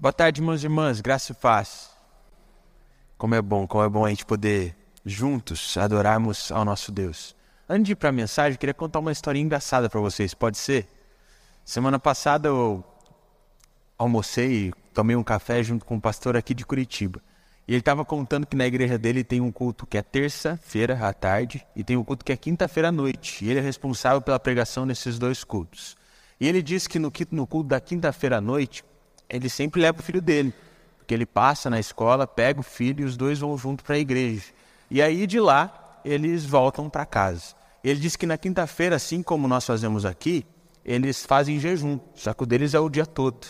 Boa tarde, irmãos e irmãs, graça e paz. Como é bom, como é bom a gente poder juntos adorarmos ao nosso Deus. Antes de ir para a mensagem, eu queria contar uma historinha engraçada para vocês, pode ser? Semana passada eu almocei e tomei um café junto com um pastor aqui de Curitiba. E ele estava contando que na igreja dele tem um culto que é terça-feira à tarde e tem um culto que é quinta-feira à noite. E ele é responsável pela pregação nesses dois cultos. E ele disse que no, no culto da quinta-feira à noite, ele sempre leva o filho dele. Porque ele passa na escola, pega o filho e os dois vão junto para a igreja. E aí de lá, eles voltam para casa. Ele disse que na quinta-feira, assim como nós fazemos aqui, eles fazem jejum, só que o deles é o dia todo.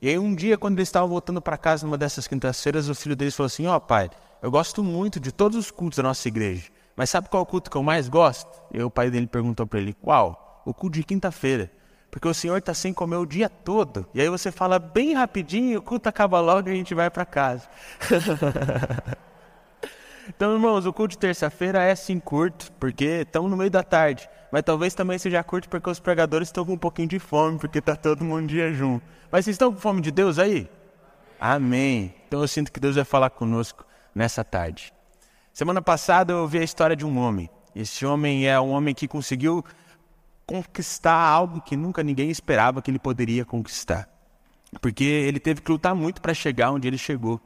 E aí um dia, quando eles estavam voltando para casa numa dessas quintas-feiras, o filho deles falou assim: Ó oh, pai, eu gosto muito de todos os cultos da nossa igreja, mas sabe qual culto que eu mais gosto? E o pai dele perguntou para ele: Qual? O culto de quinta-feira. Porque o senhor está sem comer o dia todo. E aí você fala bem rapidinho, o culto acaba logo e a gente vai para casa. Então, irmãos, o culto de terça-feira é sim curto, porque estamos no meio da tarde. Mas talvez também seja curto porque os pregadores estão com um pouquinho de fome, porque está todo mundo de jejum. Mas vocês estão com fome de Deus aí? Amém. Então eu sinto que Deus vai falar conosco nessa tarde. Semana passada eu ouvi a história de um homem. Esse homem é um homem que conseguiu conquistar algo que nunca ninguém esperava que ele poderia conquistar. Porque ele teve que lutar muito para chegar onde ele chegou.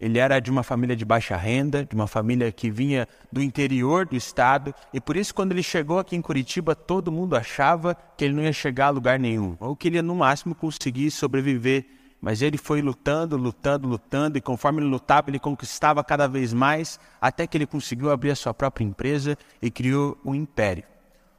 Ele era de uma família de baixa renda, de uma família que vinha do interior do estado, e por isso, quando ele chegou aqui em Curitiba, todo mundo achava que ele não ia chegar a lugar nenhum, ou que ele ia no máximo conseguir sobreviver. Mas ele foi lutando, lutando, lutando, e conforme ele lutava, ele conquistava cada vez mais, até que ele conseguiu abrir a sua própria empresa e criou um império.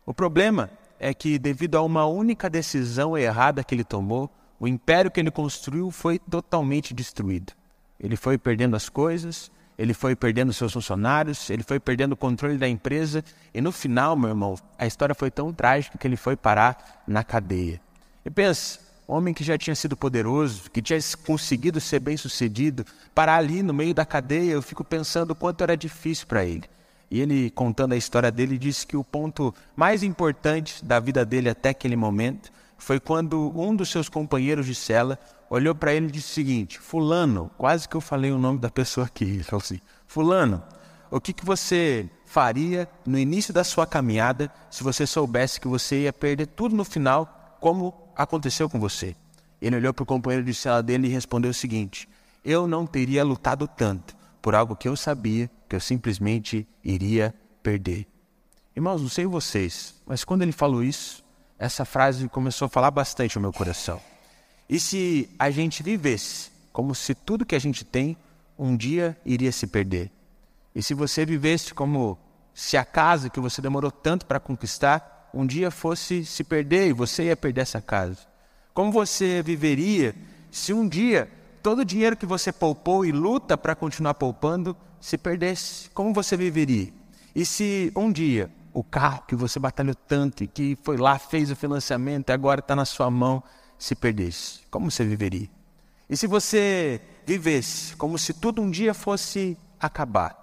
O problema é que, devido a uma única decisão errada que ele tomou, o império que ele construiu foi totalmente destruído. Ele foi perdendo as coisas, ele foi perdendo seus funcionários, ele foi perdendo o controle da empresa e no final, meu irmão, a história foi tão trágica que ele foi parar na cadeia. E pensa, um homem que já tinha sido poderoso, que tinha conseguido ser bem-sucedido, parar ali no meio da cadeia, eu fico pensando o quanto era difícil para ele. E ele, contando a história dele, disse que o ponto mais importante da vida dele até aquele momento foi quando um dos seus companheiros de cela olhou para ele e disse o seguinte: Fulano, quase que eu falei o nome da pessoa aqui. Ele falou assim: Fulano, o que, que você faria no início da sua caminhada se você soubesse que você ia perder tudo no final, como aconteceu com você? Ele olhou para o companheiro de cela dele e respondeu o seguinte: Eu não teria lutado tanto por algo que eu sabia que eu simplesmente iria perder. Irmãos, não sei vocês, mas quando ele falou isso, essa frase começou a falar bastante no meu coração. E se a gente vivesse como se tudo que a gente tem um dia iria se perder? E se você vivesse como se a casa que você demorou tanto para conquistar um dia fosse se perder e você ia perder essa casa? Como você viveria se um dia todo o dinheiro que você poupou e luta para continuar poupando se perdesse? Como você viveria? E se um dia o carro que você batalhou tanto e que foi lá, fez o financiamento e agora está na sua mão, se perdesse? Como você viveria? E se você vivesse como se tudo um dia fosse acabar?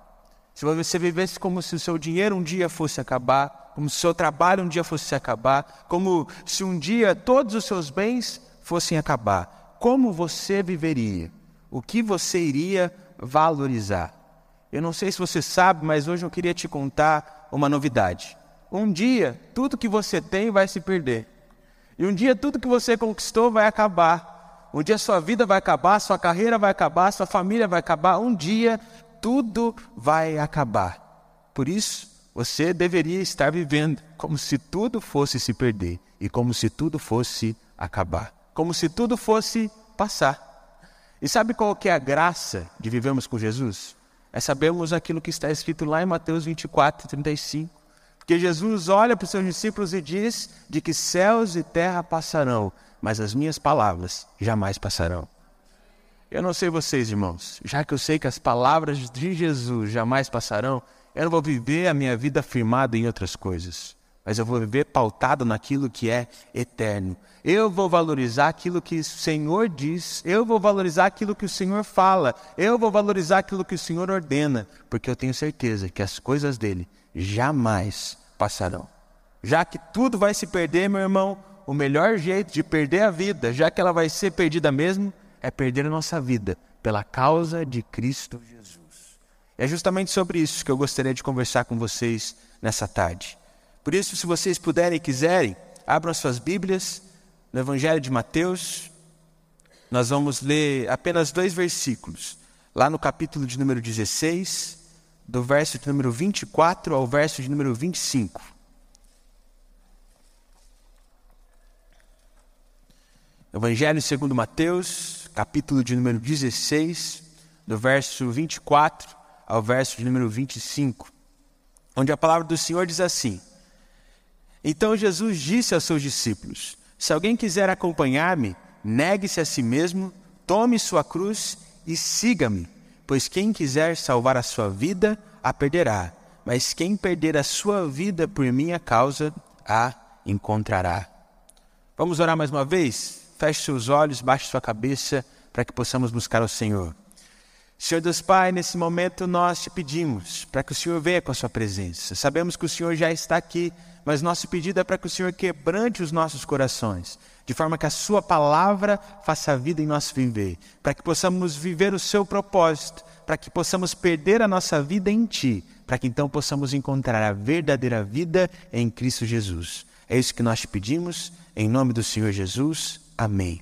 Se você vivesse como se o seu dinheiro um dia fosse acabar, como se o seu trabalho um dia fosse acabar, como se um dia todos os seus bens fossem acabar, como você viveria? O que você iria valorizar? Eu não sei se você sabe, mas hoje eu queria te contar uma novidade. Um dia, tudo que você tem vai se perder. E um dia tudo que você conquistou vai acabar. Um dia sua vida vai acabar, sua carreira vai acabar, sua família vai acabar. Um dia tudo vai acabar. Por isso, você deveria estar vivendo como se tudo fosse se perder e como se tudo fosse acabar, como se tudo fosse passar. E sabe qual que é a graça de vivermos com Jesus? É sabermos aquilo que está escrito lá em Mateus 24, 35. Porque Jesus olha para os seus discípulos e diz de que céus e terra passarão, mas as minhas palavras jamais passarão. Eu não sei vocês, irmãos, já que eu sei que as palavras de Jesus jamais passarão, eu não vou viver a minha vida firmada em outras coisas, mas eu vou viver pautado naquilo que é eterno. Eu vou valorizar aquilo que o Senhor diz, eu vou valorizar aquilo que o Senhor fala, eu vou valorizar aquilo que o Senhor ordena, porque eu tenho certeza que as coisas dele jamais passarão. Já que tudo vai se perder, meu irmão, o melhor jeito de perder a vida, já que ela vai ser perdida mesmo, é perder a nossa vida pela causa de Cristo Jesus. É justamente sobre isso que eu gostaria de conversar com vocês nessa tarde. Por isso, se vocês puderem e quiserem, abram suas Bíblias no Evangelho de Mateus. Nós vamos ler apenas dois versículos, lá no capítulo de número 16, do verso de número 24 ao verso de número 25. Evangelho segundo Mateus, capítulo de número 16, do verso 24 ao verso de número 25, onde a palavra do Senhor diz assim: Então Jesus disse aos seus discípulos: Se alguém quiser acompanhar-me, negue-se a si mesmo, tome sua cruz e siga-me, pois quem quiser salvar a sua vida, a perderá, mas quem perder a sua vida por minha causa, a encontrará. Vamos orar mais uma vez? Feche seus olhos, baixe sua cabeça para que possamos buscar o Senhor. Senhor Deus Pai, nesse momento nós te pedimos para que o Senhor venha com a sua presença. Sabemos que o Senhor já está aqui, mas nosso pedido é para que o Senhor quebrante os nossos corações, de forma que a sua palavra faça vida em nosso viver, para que possamos viver o seu propósito, para que possamos perder a nossa vida em ti, para que então possamos encontrar a verdadeira vida em Cristo Jesus. É isso que nós te pedimos, em nome do Senhor Jesus. Amém.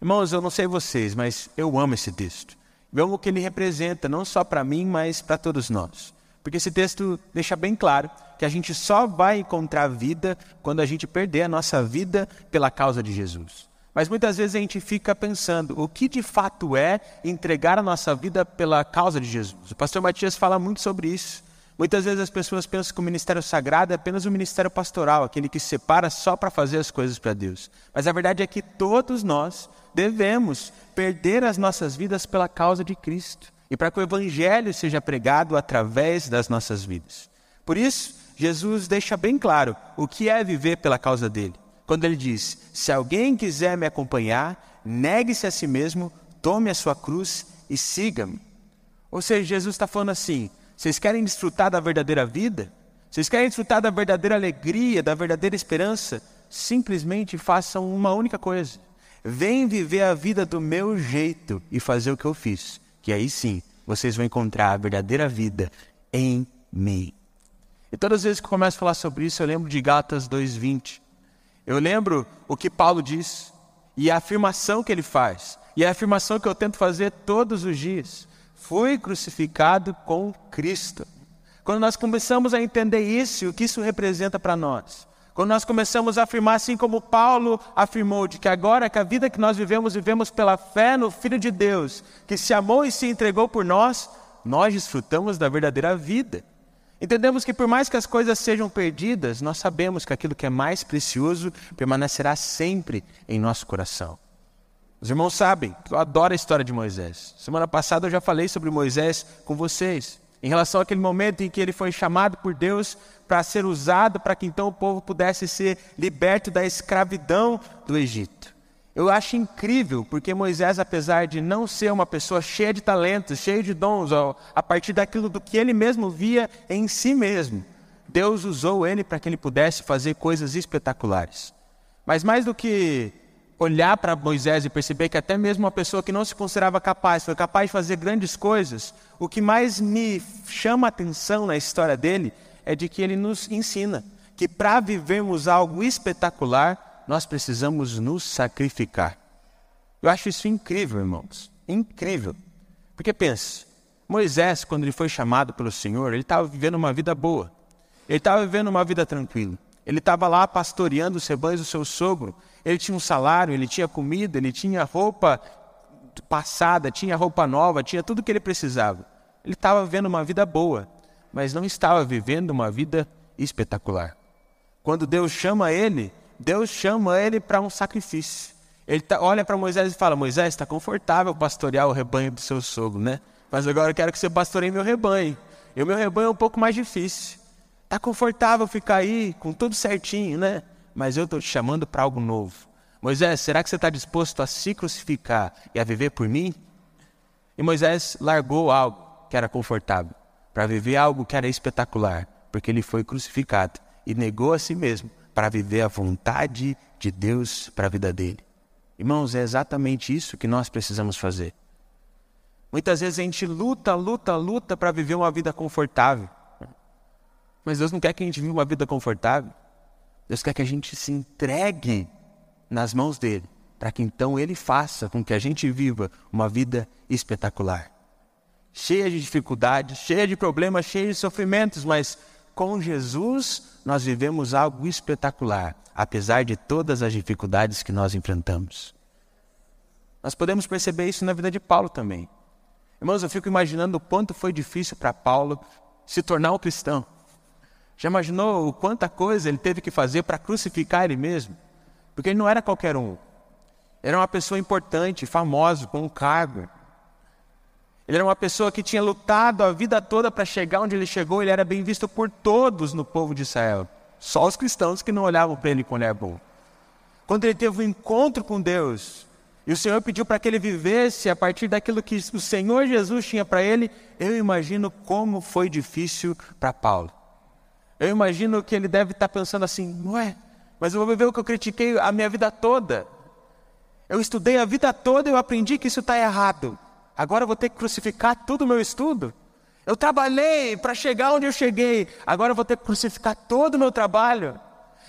Irmãos, eu não sei vocês, mas eu amo esse texto. Vemos o que ele representa, não só para mim, mas para todos nós. Porque esse texto deixa bem claro que a gente só vai encontrar vida quando a gente perder a nossa vida pela causa de Jesus. Mas muitas vezes a gente fica pensando o que de fato é entregar a nossa vida pela causa de Jesus. O pastor Matias fala muito sobre isso. Muitas vezes as pessoas pensam que o ministério sagrado é apenas o ministério pastoral, aquele que separa só para fazer as coisas para Deus. Mas a verdade é que todos nós devemos perder as nossas vidas pela causa de Cristo e para que o Evangelho seja pregado através das nossas vidas. Por isso, Jesus deixa bem claro o que é viver pela causa dele. Quando ele diz: Se alguém quiser me acompanhar, negue-se a si mesmo, tome a sua cruz e siga-me. Ou seja, Jesus está falando assim: vocês querem desfrutar da verdadeira vida? Vocês querem desfrutar da verdadeira alegria, da verdadeira esperança? Simplesmente façam uma única coisa Vem viver a vida do meu jeito e fazer o que eu fiz, que aí sim vocês vão encontrar a verdadeira vida em mim. E todas as vezes que começo a falar sobre isso, eu lembro de Gálatas 2:20. Eu lembro o que Paulo diz e a afirmação que ele faz, e a afirmação que eu tento fazer todos os dias. Fui crucificado com Cristo. Quando nós começamos a entender isso o que isso representa para nós, quando nós começamos a afirmar, assim como Paulo afirmou, de que agora que a vida que nós vivemos, vivemos pela fé no Filho de Deus, que se amou e se entregou por nós, nós desfrutamos da verdadeira vida. Entendemos que por mais que as coisas sejam perdidas, nós sabemos que aquilo que é mais precioso permanecerá sempre em nosso coração. Os irmãos sabem que eu adoro a história de Moisés. Semana passada eu já falei sobre Moisés com vocês em relação àquele momento em que ele foi chamado por Deus para ser usado para que então o povo pudesse ser liberto da escravidão do Egito. Eu acho incrível, porque Moisés, apesar de não ser uma pessoa cheia de talentos, cheia de dons, a partir daquilo do que ele mesmo via em si mesmo, Deus usou ele para que ele pudesse fazer coisas espetaculares. Mas mais do que olhar para Moisés e perceber que até mesmo uma pessoa que não se considerava capaz foi capaz de fazer grandes coisas, o que mais me chama a atenção na história dele é de que ele nos ensina que para vivermos algo espetacular, nós precisamos nos sacrificar. Eu acho isso incrível, irmãos. Incrível. Porque pense, Moisés, quando ele foi chamado pelo Senhor, ele estava vivendo uma vida boa. Ele estava vivendo uma vida tranquila. Ele estava lá pastoreando os rebanhos do seu sogro. Ele tinha um salário, ele tinha comida, ele tinha roupa passada, tinha roupa nova, tinha tudo o que ele precisava. Ele estava vivendo uma vida boa, mas não estava vivendo uma vida espetacular. Quando Deus chama ele, Deus chama ele para um sacrifício. Ele tá, olha para Moisés e fala: Moisés, está confortável pastorear o rebanho do seu sogro, né? Mas agora eu quero que você pastoreie meu rebanho. E o meu rebanho é um pouco mais difícil. Está confortável ficar aí com tudo certinho, né? Mas eu estou te chamando para algo novo. Moisés, será que você está disposto a se crucificar e a viver por mim? E Moisés largou algo que era confortável para viver algo que era espetacular, porque ele foi crucificado e negou a si mesmo para viver a vontade de Deus para a vida dele. Irmãos, é exatamente isso que nós precisamos fazer. Muitas vezes a gente luta, luta, luta para viver uma vida confortável. Mas Deus não quer que a gente viva uma vida confortável. Deus quer que a gente se entregue nas mãos dele, para que então ele faça com que a gente viva uma vida espetacular. Cheia de dificuldades, cheia de problemas, cheia de sofrimentos, mas com Jesus nós vivemos algo espetacular, apesar de todas as dificuldades que nós enfrentamos. Nós podemos perceber isso na vida de Paulo também. Irmãos, eu fico imaginando o quanto foi difícil para Paulo se tornar um cristão. Já imaginou o quanta coisa ele teve que fazer para crucificar ele mesmo? Porque ele não era qualquer um. Era uma pessoa importante, famosa, com um cargo. Ele era uma pessoa que tinha lutado a vida toda para chegar onde ele chegou. Ele era bem visto por todos no povo de Israel. Só os cristãos que não olhavam para ele com olhar bom. Quando ele teve um encontro com Deus, e o Senhor pediu para que ele vivesse a partir daquilo que o Senhor Jesus tinha para ele. Eu imagino como foi difícil para Paulo. Eu imagino que ele deve estar tá pensando assim: não é? Mas eu vou viver o que eu critiquei a minha vida toda. Eu estudei a vida toda e eu aprendi que isso está errado. Agora eu vou ter que crucificar todo o meu estudo. Eu trabalhei para chegar onde eu cheguei. Agora eu vou ter que crucificar todo o meu trabalho.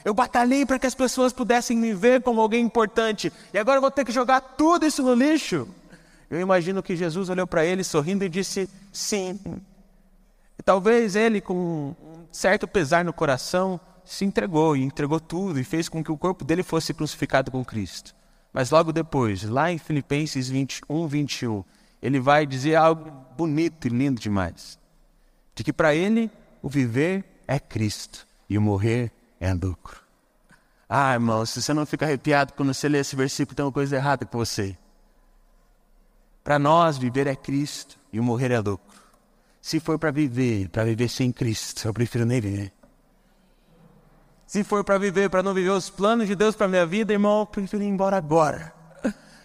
Eu batalhei para que as pessoas pudessem me ver como alguém importante. E agora eu vou ter que jogar tudo isso no lixo. Eu imagino que Jesus olhou para ele sorrindo e disse: Sim. E talvez ele, com um certo pesar no coração, se entregou e entregou tudo e fez com que o corpo dele fosse crucificado com Cristo. Mas logo depois, lá em Filipenses 21, 21, ele vai dizer algo bonito e lindo demais: de que para ele o viver é Cristo e o morrer é lucro. Ah, irmão, se você não fica arrepiado quando você lê esse versículo, tem uma coisa errada com você. Para nós, viver é Cristo e o morrer é lucro. Se for para viver, para viver sem Cristo, eu prefiro nem viver. Se for para viver, para não viver os planos de Deus para minha vida, irmão, eu prefiro ir embora agora.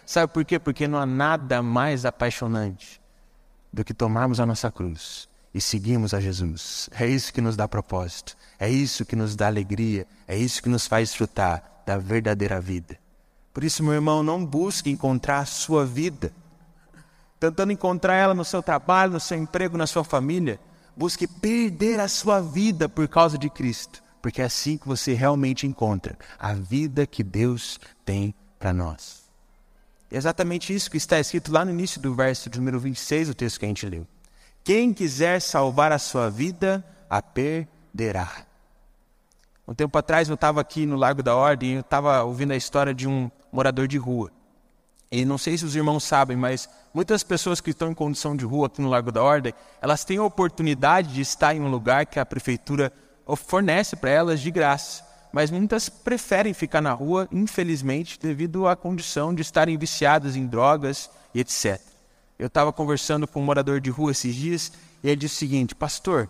Sabe por quê? Porque não há nada mais apaixonante do que tomarmos a nossa cruz e seguirmos a Jesus. É isso que nos dá propósito. É isso que nos dá alegria, é isso que nos faz desfrutar da verdadeira vida. Por isso, meu irmão, não busque encontrar a sua vida, tentando encontrar ela no seu trabalho, no seu emprego, na sua família. Busque perder a sua vida por causa de Cristo, porque é assim que você realmente encontra a vida que Deus tem para nós. Exatamente isso que está escrito lá no início do verso de número 26, o texto que a gente leu. Quem quiser salvar a sua vida, a perderá perderá. Um tempo atrás eu estava aqui no Largo da Ordem e eu estava ouvindo a história de um morador de rua. E não sei se os irmãos sabem, mas muitas pessoas que estão em condição de rua aqui no Largo da Ordem, elas têm a oportunidade de estar em um lugar que a prefeitura fornece para elas de graça. Mas muitas preferem ficar na rua, infelizmente, devido à condição de estarem viciadas em drogas e etc. Eu estava conversando com um morador de rua esses dias e ele disse o seguinte: Pastor,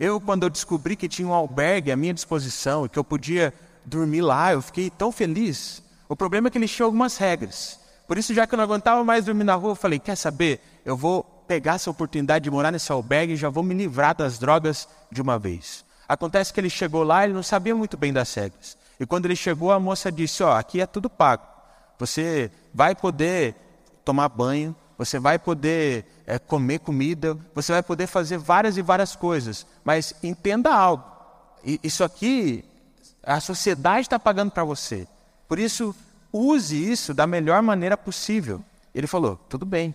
eu, quando eu descobri que tinha um albergue à minha disposição e que eu podia dormir lá, eu fiquei tão feliz. O problema é que ele tinha algumas regras. Por isso, já que eu não aguentava mais dormir na rua, eu falei: quer saber? Eu vou pegar essa oportunidade de morar nesse albergue e já vou me livrar das drogas de uma vez. Acontece que ele chegou lá, ele não sabia muito bem das regras. E quando ele chegou, a moça disse: Ó, oh, aqui é tudo pago. Você vai poder tomar banho, você vai poder é, comer comida, você vai poder fazer várias e várias coisas. Mas entenda algo: isso aqui, a sociedade está pagando para você. Por isso, use isso da melhor maneira possível. Ele falou: tudo bem.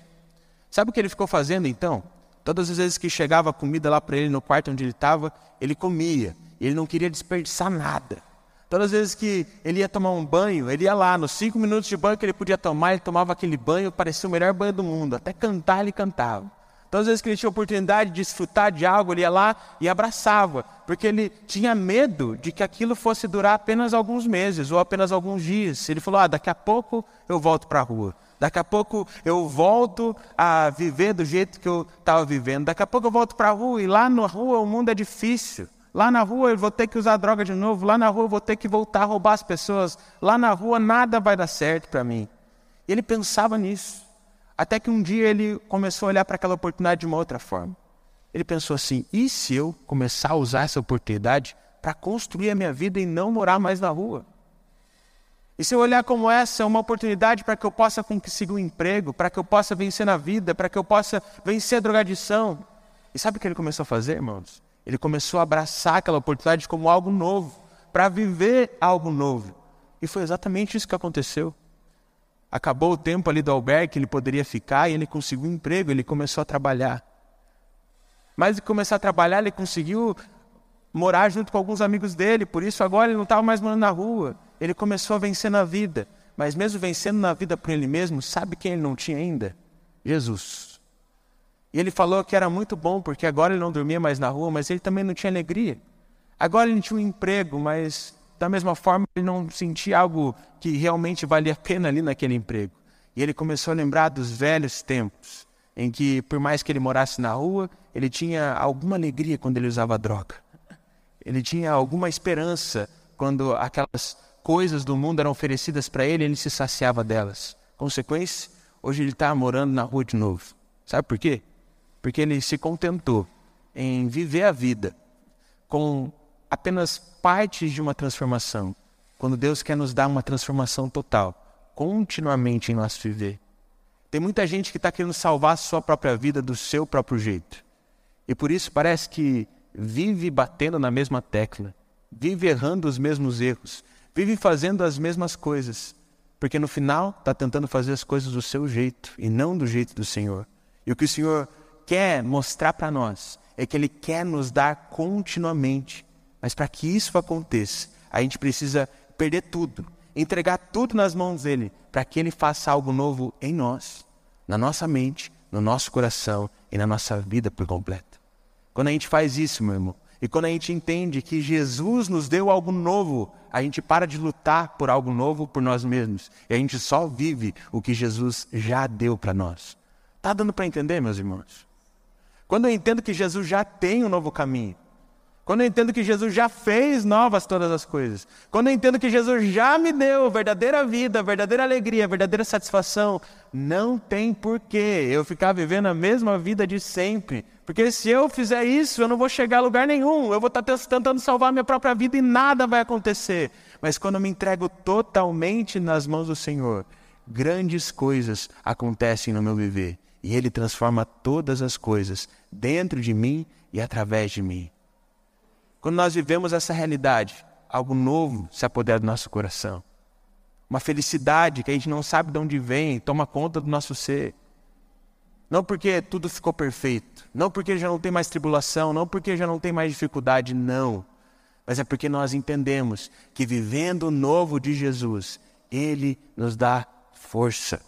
Sabe o que ele ficou fazendo então? Todas as vezes que chegava comida lá para ele no quarto onde ele estava, ele comia. Ele não queria desperdiçar nada. Todas as vezes que ele ia tomar um banho, ele ia lá, nos cinco minutos de banho que ele podia tomar, ele tomava aquele banho, parecia o melhor banho do mundo. Até cantar ele cantava. Todas as vezes que ele tinha oportunidade de desfrutar de algo, ele ia lá e abraçava, porque ele tinha medo de que aquilo fosse durar apenas alguns meses ou apenas alguns dias. Ele falou: ah, daqui a pouco eu volto para a rua. Daqui a pouco eu volto a viver do jeito que eu estava vivendo. Daqui a pouco eu volto para a rua e lá na rua o mundo é difícil. Lá na rua eu vou ter que usar droga de novo, lá na rua eu vou ter que voltar a roubar as pessoas, lá na rua nada vai dar certo para mim. Ele pensava nisso. Até que um dia ele começou a olhar para aquela oportunidade de uma outra forma. Ele pensou assim: e se eu começar a usar essa oportunidade para construir a minha vida e não morar mais na rua? E se eu olhar como essa, é uma oportunidade para que eu possa conseguir um emprego, para que eu possa vencer na vida, para que eu possa vencer a drogadição. E sabe o que ele começou a fazer, irmãos? Ele começou a abraçar aquela oportunidade como algo novo, para viver algo novo. E foi exatamente isso que aconteceu. Acabou o tempo ali do albergue que ele poderia ficar e ele conseguiu um emprego, ele começou a trabalhar. Mas de começar a trabalhar, ele conseguiu morar junto com alguns amigos dele, por isso agora ele não estava mais morando na rua ele começou a vencer na vida. Mas mesmo vencendo na vida por ele mesmo, sabe quem ele não tinha ainda? Jesus. E ele falou que era muito bom, porque agora ele não dormia mais na rua, mas ele também não tinha alegria. Agora ele tinha um emprego, mas da mesma forma ele não sentia algo que realmente valia a pena ali naquele emprego. E ele começou a lembrar dos velhos tempos, em que por mais que ele morasse na rua, ele tinha alguma alegria quando ele usava droga. Ele tinha alguma esperança quando aquelas coisas do mundo eram oferecidas para ele, ele se saciava delas. Consequência, hoje ele está morando na rua de novo. Sabe por quê? Porque ele se contentou em viver a vida com apenas partes de uma transformação, quando Deus quer nos dar uma transformação total, continuamente em nosso viver. Tem muita gente que está querendo salvar a sua própria vida do seu próprio jeito. E por isso parece que vive batendo na mesma tecla, vive errando os mesmos erros, vive fazendo as mesmas coisas, porque no final está tentando fazer as coisas do seu jeito e não do jeito do Senhor. E o que o Senhor quer mostrar para nós é que Ele quer nos dar continuamente. Mas para que isso aconteça, a gente precisa perder tudo, entregar tudo nas mãos dele, para que Ele faça algo novo em nós, na nossa mente, no nosso coração e na nossa vida por completo. Quando a gente faz isso, meu irmão, e quando a gente entende que Jesus nos deu algo novo, a gente para de lutar por algo novo por nós mesmos. E a gente só vive o que Jesus já deu para nós. Tá dando para entender, meus irmãos? Quando eu entendo que Jesus já tem um novo caminho, quando eu entendo que Jesus já fez novas todas as coisas, quando eu entendo que Jesus já me deu verdadeira vida, verdadeira alegria, verdadeira satisfação, não tem porquê eu ficar vivendo a mesma vida de sempre. Porque se eu fizer isso, eu não vou chegar a lugar nenhum, eu vou estar tentando salvar minha própria vida e nada vai acontecer. Mas quando eu me entrego totalmente nas mãos do Senhor, grandes coisas acontecem no meu viver. E Ele transforma todas as coisas dentro de mim e através de mim. Quando nós vivemos essa realidade, algo novo se apodera do nosso coração. Uma felicidade que a gente não sabe de onde vem, toma conta do nosso ser. Não porque tudo ficou perfeito, não porque já não tem mais tribulação, não porque já não tem mais dificuldade, não. Mas é porque nós entendemos que vivendo o novo de Jesus, Ele nos dá força.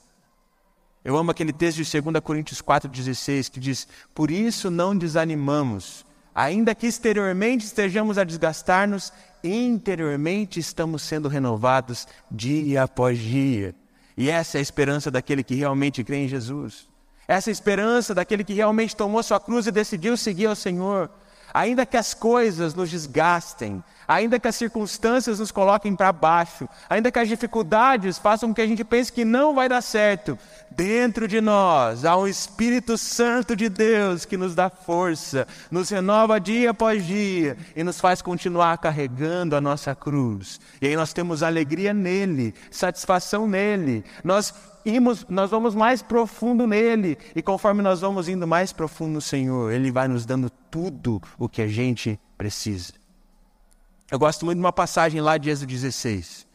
Eu amo aquele texto de 2 Coríntios 4,16 que diz: Por isso não desanimamos, Ainda que exteriormente estejamos a desgastar-nos, interiormente estamos sendo renovados dia após dia. E essa é a esperança daquele que realmente crê em Jesus. Essa é a esperança daquele que realmente tomou sua cruz e decidiu seguir ao Senhor. Ainda que as coisas nos desgastem, ainda que as circunstâncias nos coloquem para baixo, ainda que as dificuldades façam com que a gente pense que não vai dar certo, dentro de nós há um Espírito Santo de Deus que nos dá força, nos renova dia após dia e nos faz continuar carregando a nossa cruz. E aí nós temos alegria nele, satisfação nele. Nós Imos, nós vamos mais profundo nele, e conforme nós vamos indo mais profundo no Senhor, Ele vai nos dando tudo o que a gente precisa. Eu gosto muito de uma passagem lá de Êxodo 16,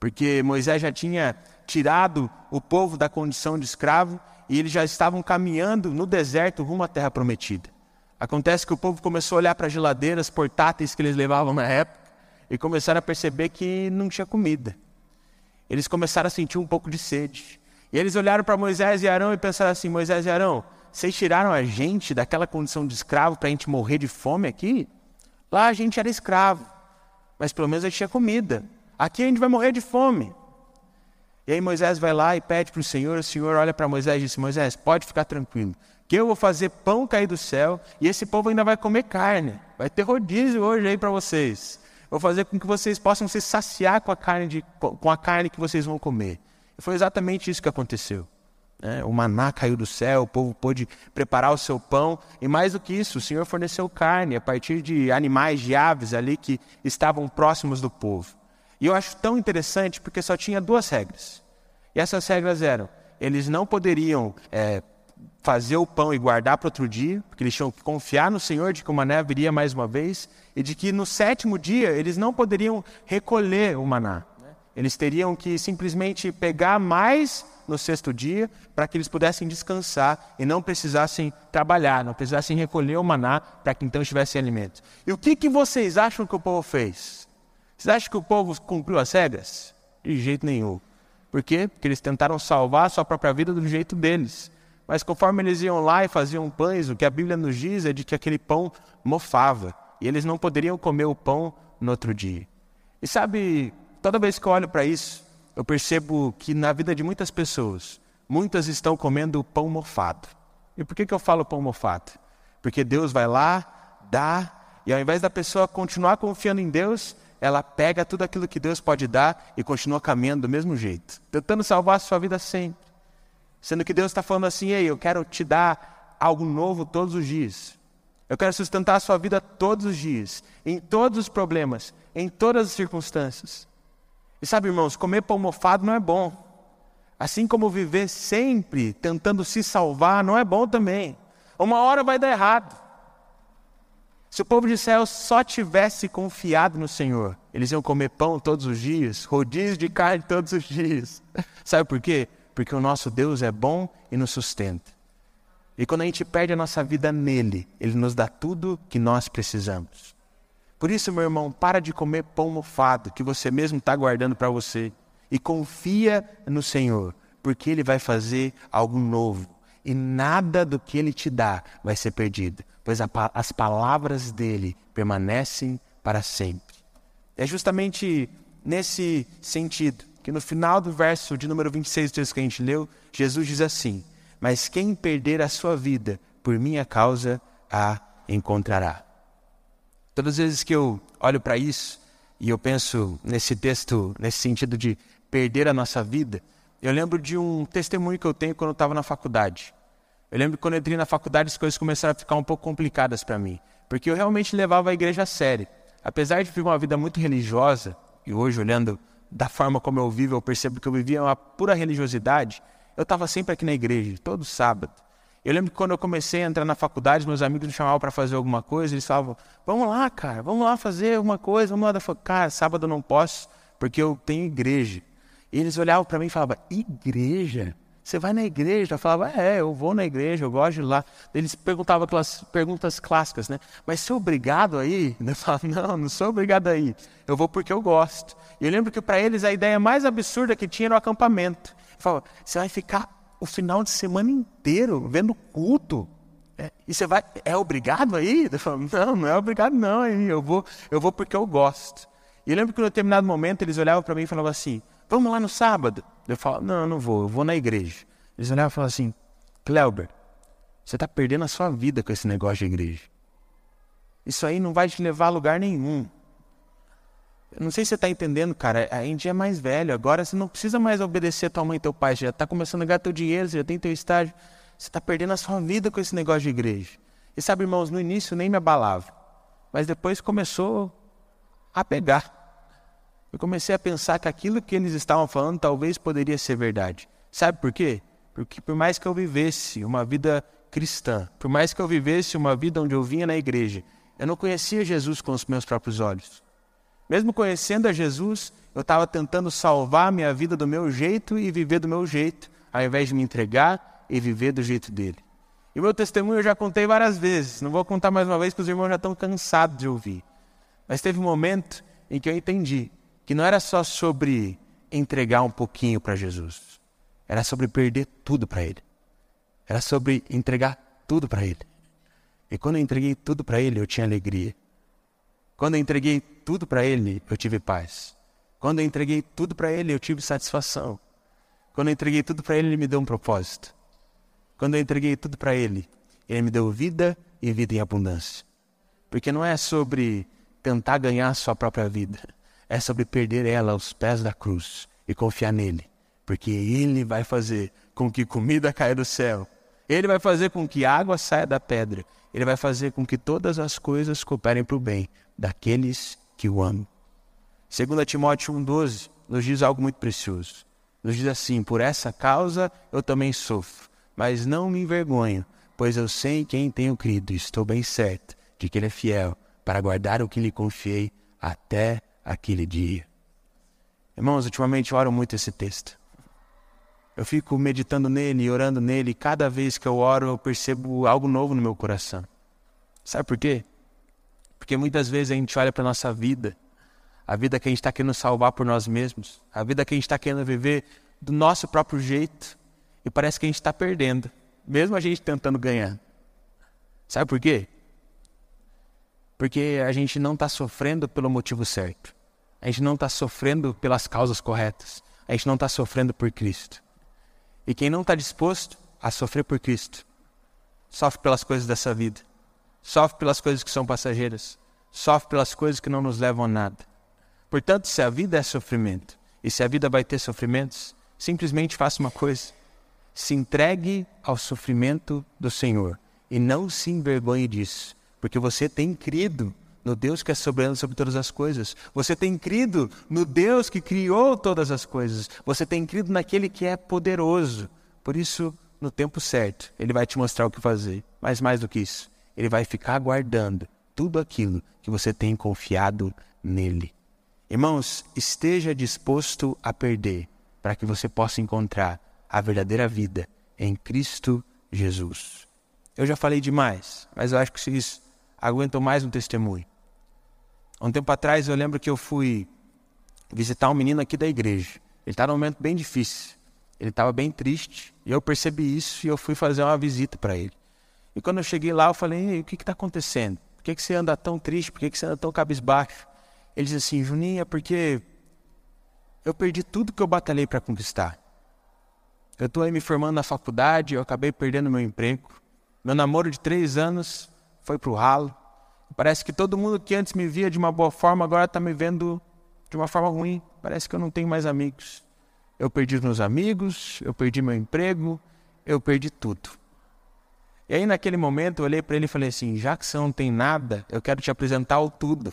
porque Moisés já tinha tirado o povo da condição de escravo e eles já estavam caminhando no deserto rumo à terra prometida. Acontece que o povo começou a olhar para as geladeiras portáteis que eles levavam na época e começaram a perceber que não tinha comida. Eles começaram a sentir um pouco de sede. E eles olharam para Moisés e Arão e pensaram assim: Moisés e Arão, vocês tiraram a gente daquela condição de escravo para a gente morrer de fome aqui? Lá a gente era escravo mas pelo menos a gente tinha comida. Aqui a gente vai morrer de fome. E aí Moisés vai lá e pede para o Senhor, o Senhor olha para Moisés e diz: Moisés, pode ficar tranquilo, que eu vou fazer pão cair do céu e esse povo ainda vai comer carne. Vai ter rodízio hoje aí para vocês. Vou fazer com que vocês possam se saciar com a carne, de, com a carne que vocês vão comer. E foi exatamente isso que aconteceu. Né? O maná caiu do céu, o povo pôde preparar o seu pão, e mais do que isso, o Senhor forneceu carne a partir de animais, de aves ali que estavam próximos do povo. E eu acho tão interessante porque só tinha duas regras. E essas regras eram: eles não poderiam é, fazer o pão e guardar para outro dia, porque eles tinham que confiar no Senhor de que o maná viria mais uma vez, e de que no sétimo dia eles não poderiam recolher o maná. Eles teriam que simplesmente pegar mais no sexto dia para que eles pudessem descansar e não precisassem trabalhar, não precisassem recolher o maná para que então tivessem alimento. E o que, que vocês acham que o povo fez? Vocês acham que o povo cumpriu as regras? De jeito nenhum. Por quê? Porque eles tentaram salvar a sua própria vida do jeito deles. Mas conforme eles iam lá e faziam pães, o que a Bíblia nos diz é de que aquele pão mofava. E eles não poderiam comer o pão no outro dia. E sabe, toda vez que eu olho para isso, eu percebo que na vida de muitas pessoas, muitas estão comendo pão mofado. E por que, que eu falo pão mofado? Porque Deus vai lá, dá, e ao invés da pessoa continuar confiando em Deus, ela pega tudo aquilo que Deus pode dar e continua caminhando do mesmo jeito, tentando salvar a sua vida sempre. Sendo que Deus está falando assim: ei, eu quero te dar algo novo todos os dias. Eu quero sustentar a sua vida todos os dias, em todos os problemas, em todas as circunstâncias. E sabe, irmãos, comer pão mofado não é bom. Assim como viver sempre tentando se salvar não é bom também. Uma hora vai dar errado. Se o povo de Israel só tivesse confiado no Senhor, eles iam comer pão todos os dias, rodízio de carne todos os dias. Sabe por quê? Porque o nosso Deus é bom e nos sustenta. E quando a gente perde a nossa vida nele, ele nos dá tudo que nós precisamos. Por isso, meu irmão, para de comer pão mofado que você mesmo está guardando para você e confia no Senhor, porque Ele vai fazer algo novo e nada do que Ele te dá vai ser perdido pois a, as palavras dele permanecem para sempre. É justamente nesse sentido que no final do verso de número 26 do texto que a gente leu, Jesus diz assim: Mas quem perder a sua vida por minha causa a encontrará. Todas as vezes que eu olho para isso e eu penso nesse texto, nesse sentido de perder a nossa vida, eu lembro de um testemunho que eu tenho quando eu estava na faculdade. Eu lembro que quando eu entrei na faculdade as coisas começaram a ficar um pouco complicadas para mim, porque eu realmente levava a igreja a sério. Apesar de viver uma vida muito religiosa, e hoje olhando da forma como eu vivo, eu percebo que eu vivia uma pura religiosidade, eu estava sempre aqui na igreja, todo sábado. Eu lembro que quando eu comecei a entrar na faculdade, meus amigos me chamavam para fazer alguma coisa, eles falavam: Vamos lá, cara, vamos lá fazer alguma coisa, vamos lá. Falei, cara, sábado eu não posso, porque eu tenho igreja. E eles olhavam para mim e falavam: Igreja? Você vai na igreja? Eu falava, é, eu vou na igreja, eu gosto de ir lá. Eles perguntavam aquelas perguntas clássicas, né? Mas você é obrigado a ir? Eu falava, não, não sou obrigado a ir. Eu vou porque eu gosto. E eu lembro que para eles a ideia mais absurda que tinha era o acampamento. Eu falava, você vai ficar o final de semana inteiro vendo culto. É, e você vai, é obrigado a ir? Eu falava, não, não é obrigado não a ir. Eu vou, eu vou porque eu gosto. E eu lembro que em um determinado momento eles olhavam para mim e falavam assim, vamos lá no sábado. Eu falo, não, não vou, eu vou na igreja. Eles olhavam e falavam assim, Cleuber, você está perdendo a sua vida com esse negócio de igreja. Isso aí não vai te levar a lugar nenhum. Não sei se você está entendendo, cara. A gente é mais velho. Agora você não precisa mais obedecer a tua mãe e teu pai. Você já está começando a ganhar teu dinheiro, você já tem teu estágio. Você está perdendo a sua vida com esse negócio de igreja. E sabe, irmãos, no início nem me abalava. Mas depois começou a pegar. Eu comecei a pensar que aquilo que eles estavam falando talvez poderia ser verdade. Sabe por quê? Porque por mais que eu vivesse uma vida cristã, por mais que eu vivesse uma vida onde eu vinha na igreja, eu não conhecia Jesus com os meus próprios olhos. Mesmo conhecendo a Jesus, eu estava tentando salvar minha vida do meu jeito e viver do meu jeito, ao invés de me entregar e viver do jeito dele. E o meu testemunho eu já contei várias vezes, não vou contar mais uma vez porque os irmãos já estão cansados de ouvir. Mas teve um momento em que eu entendi que não era só sobre entregar um pouquinho para Jesus, era sobre perder tudo para Ele. Era sobre entregar tudo para Ele. E quando eu entreguei tudo para Ele, eu tinha alegria. Quando eu entreguei tudo para Ele, eu tive paz. Quando eu entreguei tudo para Ele, eu tive satisfação. Quando eu entreguei tudo para Ele, Ele me deu um propósito. Quando eu entreguei tudo para Ele, Ele me deu vida e vida em abundância. Porque não é sobre tentar ganhar a sua própria vida é sobre perder ela aos pés da cruz e confiar nele, porque ele vai fazer com que comida caia do céu, ele vai fazer com que água saia da pedra, ele vai fazer com que todas as coisas cooperem para o bem daqueles que o amam. 2 Timóteo 1,12 nos diz algo muito precioso. Nos diz assim: Por essa causa eu também sofro, mas não me envergonho, pois eu sei em quem tenho crido e estou bem certo de que Ele é fiel para guardar o que lhe confiei até aquele dia. Irmãos, ultimamente eu oro muito esse texto. Eu fico meditando nele e orando nele, e cada vez que eu oro eu percebo algo novo no meu coração. Sabe por quê? Porque muitas vezes a gente olha para a nossa vida, a vida que a gente está querendo salvar por nós mesmos, a vida que a gente está querendo viver do nosso próprio jeito, e parece que a gente está perdendo, mesmo a gente tentando ganhar. Sabe por quê? Porque a gente não está sofrendo pelo motivo certo. A gente não está sofrendo pelas causas corretas. A gente não está sofrendo por Cristo. E quem não está disposto a sofrer por Cristo, sofre pelas coisas dessa vida sofre pelas coisas que são passageiras, sofre pelas coisas que não nos levam a nada. Portanto, se a vida é sofrimento e se a vida vai ter sofrimentos, simplesmente faça uma coisa: se entregue ao sofrimento do Senhor e não se envergonhe disso, porque você tem crido no Deus que é soberano sobre todas as coisas. Você tem crido no Deus que criou todas as coisas. Você tem crido naquele que é poderoso. Por isso, no tempo certo, ele vai te mostrar o que fazer. Mas mais do que isso, ele vai ficar guardando tudo aquilo que você tem confiado nele. Irmãos, esteja disposto a perder para que você possa encontrar a verdadeira vida em Cristo Jesus. Eu já falei demais, mas eu acho que vocês aguentam mais um testemunho. Um tempo atrás eu lembro que eu fui visitar um menino aqui da igreja. Ele estava num momento bem difícil. Ele estava bem triste e eu percebi isso e eu fui fazer uma visita para ele. E quando eu cheguei lá, eu falei: o que está acontecendo? Por que, que você anda tão triste? Por que, que você anda tão cabisbaixo? Ele disse assim: Juninho, é porque eu perdi tudo que eu batalhei para conquistar. Eu estou aí me formando na faculdade, eu acabei perdendo meu emprego. Meu namoro de três anos foi para o ralo. Parece que todo mundo que antes me via de uma boa forma agora está me vendo de uma forma ruim. Parece que eu não tenho mais amigos. Eu perdi meus amigos, eu perdi meu emprego, eu perdi tudo. E aí, naquele momento, eu olhei para ele e falei assim: já que você não tem nada, eu quero te apresentar o tudo.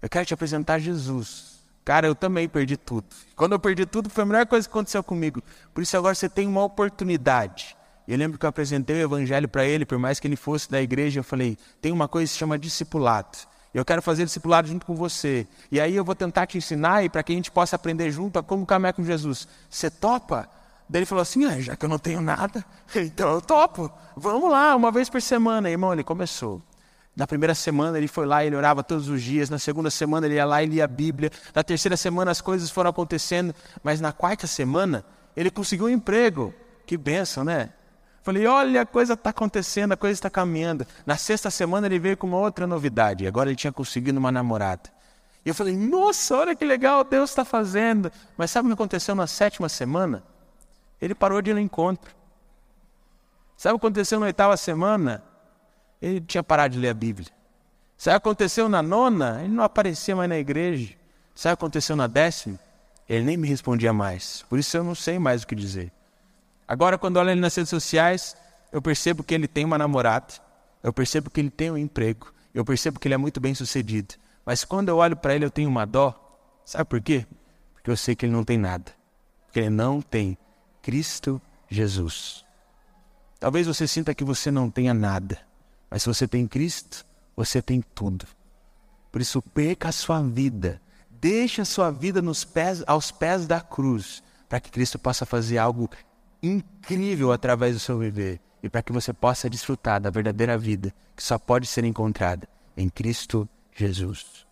Eu quero te apresentar Jesus. Cara, eu também perdi tudo. Quando eu perdi tudo, foi a melhor coisa que aconteceu comigo. Por isso, agora você tem uma oportunidade. Eu lembro que eu apresentei o evangelho para ele, por mais que ele fosse da igreja, eu falei: tem uma coisa que se chama discipulado. Eu quero fazer discipulado junto com você. E aí eu vou tentar te ensinar e para que a gente possa aprender junto a como caminhar com Jesus. Você topa? Daí ele falou assim: ah, já que eu não tenho nada, então eu topo. Vamos lá, uma vez por semana. Irmão, ele começou. Na primeira semana ele foi lá e ele orava todos os dias. Na segunda semana ele ia lá e lia a Bíblia. Na terceira semana as coisas foram acontecendo. Mas na quarta semana ele conseguiu um emprego. Que benção, né? Falei, olha, a coisa está acontecendo, a coisa está caminhando. Na sexta semana ele veio com uma outra novidade. Agora ele tinha conseguido uma namorada. E eu falei, nossa, olha que legal, Deus está fazendo. Mas sabe o que aconteceu na sétima semana? Ele parou de ir no encontro. Sabe o que aconteceu na oitava semana? Ele tinha parado de ler a Bíblia. Sabe o que aconteceu na nona? Ele não aparecia mais na igreja. Sabe o que aconteceu na décima? Ele nem me respondia mais. Por isso eu não sei mais o que dizer. Agora, quando olho ele nas redes sociais, eu percebo que ele tem uma namorada. Eu percebo que ele tem um emprego. Eu percebo que ele é muito bem sucedido. Mas quando eu olho para ele, eu tenho uma dó. Sabe por quê? Porque eu sei que ele não tem nada. Porque ele não tem Cristo Jesus. Talvez você sinta que você não tenha nada, mas se você tem Cristo, você tem tudo. Por isso, perca a sua vida, deixe a sua vida nos pés, aos pés da cruz, para que Cristo possa fazer algo incrível através do seu viver e para que você possa desfrutar da verdadeira vida que só pode ser encontrada em Cristo Jesus.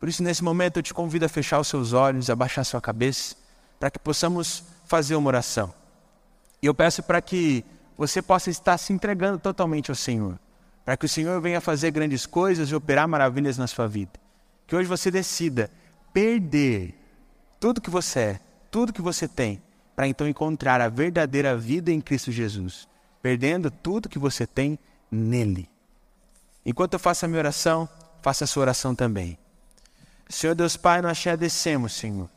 Por isso, nesse momento, eu te convido a fechar os seus olhos, a baixar a sua cabeça, para que possamos fazer uma oração. E eu peço para que você possa estar se entregando totalmente ao Senhor, para que o Senhor venha fazer grandes coisas e operar maravilhas na sua vida. Que hoje você decida perder tudo que você é, tudo que você tem, para então encontrar a verdadeira vida em Cristo Jesus, perdendo tudo que você tem nele. Enquanto eu faço a minha oração, faça a sua oração também. Senhor Deus Pai, nós te agradecemos, Senhor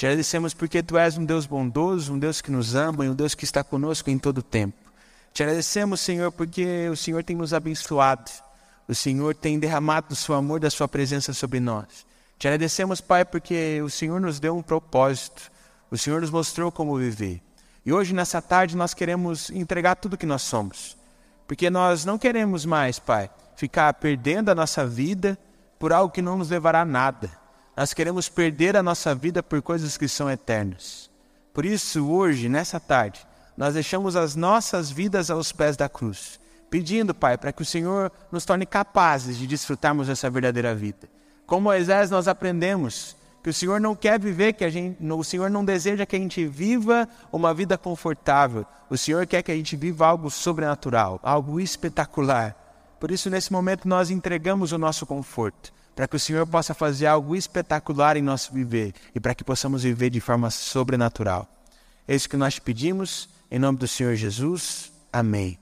te agradecemos porque Tu és um Deus bondoso, um Deus que nos ama e um Deus que está conosco em todo o tempo. Te agradecemos, Senhor, porque o Senhor tem nos abençoado. O Senhor tem derramado o seu amor, da sua presença sobre nós. Te agradecemos, Pai, porque o Senhor nos deu um propósito, o Senhor nos mostrou como viver. E hoje, nessa tarde, nós queremos entregar tudo que nós somos, porque nós não queremos mais, Pai, ficar perdendo a nossa vida por algo que não nos levará a nada. Nós queremos perder a nossa vida por coisas que são eternas. Por isso, hoje, nessa tarde, nós deixamos as nossas vidas aos pés da cruz, pedindo, Pai, para que o Senhor nos torne capazes de desfrutarmos dessa verdadeira vida. Com Moisés, nós aprendemos que o Senhor não quer viver, que a gente, o Senhor não deseja que a gente viva uma vida confortável. O Senhor quer que a gente viva algo sobrenatural, algo espetacular. Por isso, nesse momento, nós entregamos o nosso conforto, para que o Senhor possa fazer algo espetacular em nosso viver e para que possamos viver de forma sobrenatural. É isso que nós te pedimos, em nome do Senhor Jesus. Amém.